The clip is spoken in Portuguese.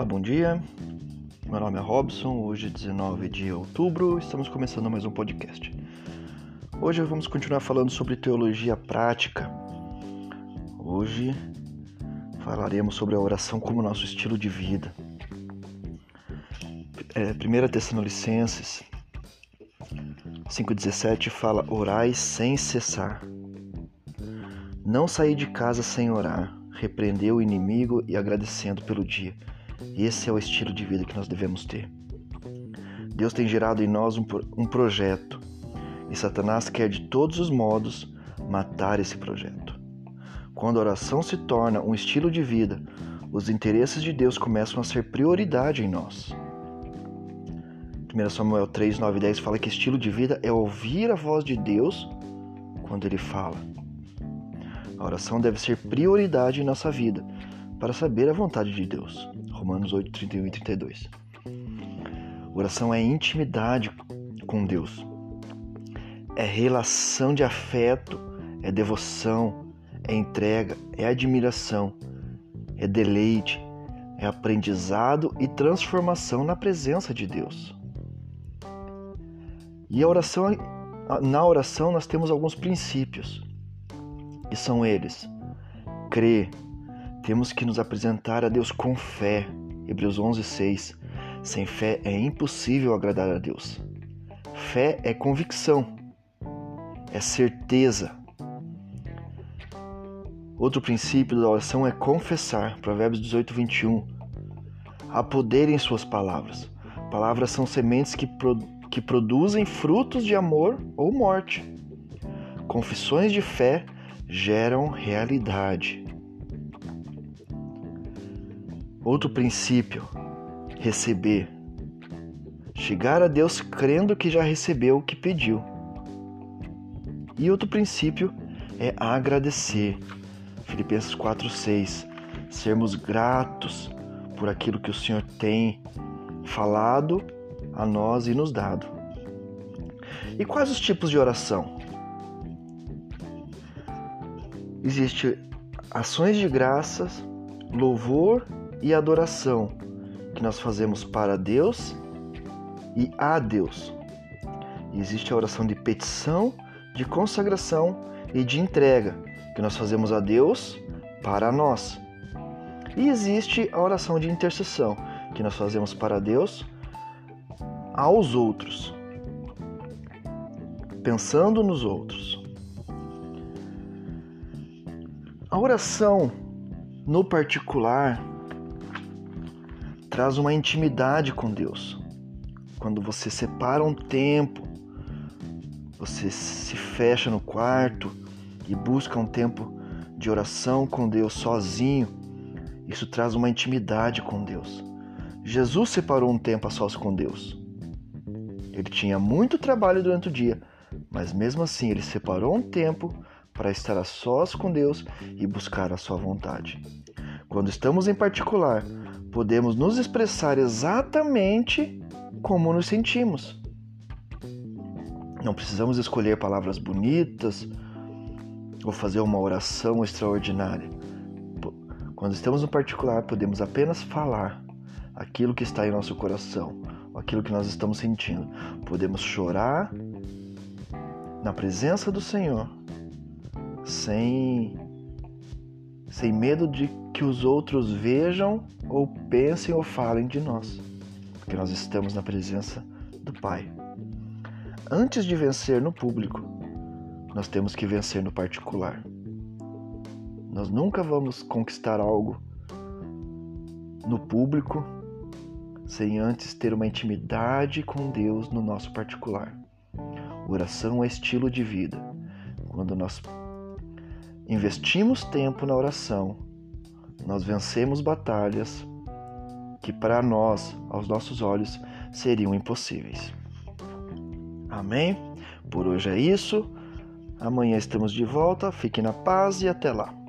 Olá, bom dia. Meu nome é Robson. Hoje, 19 de outubro, estamos começando mais um podcast. Hoje vamos continuar falando sobre teologia prática. Hoje falaremos sobre a oração como nosso estilo de vida. É, 1 Tessalonicenses 5,17 fala: Orai sem cessar. Não sair de casa sem orar, repreender o inimigo e agradecendo pelo dia esse é o estilo de vida que nós devemos ter. Deus tem gerado em nós um, um projeto e Satanás quer de todos os modos matar esse projeto. Quando a oração se torna um estilo de vida, os interesses de Deus começam a ser prioridade em nós. 1 Samuel 3, 9 e 10 fala que estilo de vida é ouvir a voz de Deus quando Ele fala. A oração deve ser prioridade em nossa vida para saber a vontade de Deus. Romanos 8, 31 e 32. Oração é intimidade com Deus, é relação de afeto, é devoção, é entrega, é admiração, é deleite, é aprendizado e transformação na presença de Deus. E a oração, na oração nós temos alguns princípios, e são eles: crer, temos que nos apresentar a Deus com fé. Hebreus 11:6. Sem fé é impossível agradar a Deus. Fé é convicção, é certeza. Outro princípio da oração é confessar. Provérbios 18, 21. Há poder em suas palavras. Palavras são sementes que, que produzem frutos de amor ou morte. Confissões de fé geram realidade. Outro princípio, receber. Chegar a Deus crendo que já recebeu o que pediu. E outro princípio é agradecer. Filipenses 4:6. Sermos gratos por aquilo que o Senhor tem falado a nós e nos dado. E quais os tipos de oração? Existe ações de graças, louvor e adoração que nós fazemos para Deus e a Deus. E existe a oração de petição, de consagração e de entrega que nós fazemos a Deus para nós. E existe a oração de intercessão que nós fazemos para Deus aos outros, pensando nos outros. A oração no particular traz uma intimidade com Deus. Quando você separa um tempo, você se fecha no quarto e busca um tempo de oração com Deus sozinho, isso traz uma intimidade com Deus. Jesus separou um tempo a sós com Deus. Ele tinha muito trabalho durante o dia, mas mesmo assim ele separou um tempo para estar a sós com Deus e buscar a sua vontade. Quando estamos em particular podemos nos expressar exatamente como nos sentimos. Não precisamos escolher palavras bonitas ou fazer uma oração extraordinária. Quando estamos no particular, podemos apenas falar aquilo que está em nosso coração, aquilo que nós estamos sentindo. Podemos chorar na presença do Senhor, sem sem medo de que os outros vejam ou pensem ou falem de nós, porque nós estamos na presença do Pai. Antes de vencer no público, nós temos que vencer no particular. Nós nunca vamos conquistar algo no público sem antes ter uma intimidade com Deus no nosso particular. Oração é estilo de vida. Quando nós investimos tempo na oração, nós vencemos batalhas que para nós, aos nossos olhos, seriam impossíveis. Amém? Por hoje é isso. Amanhã estamos de volta. Fique na paz e até lá.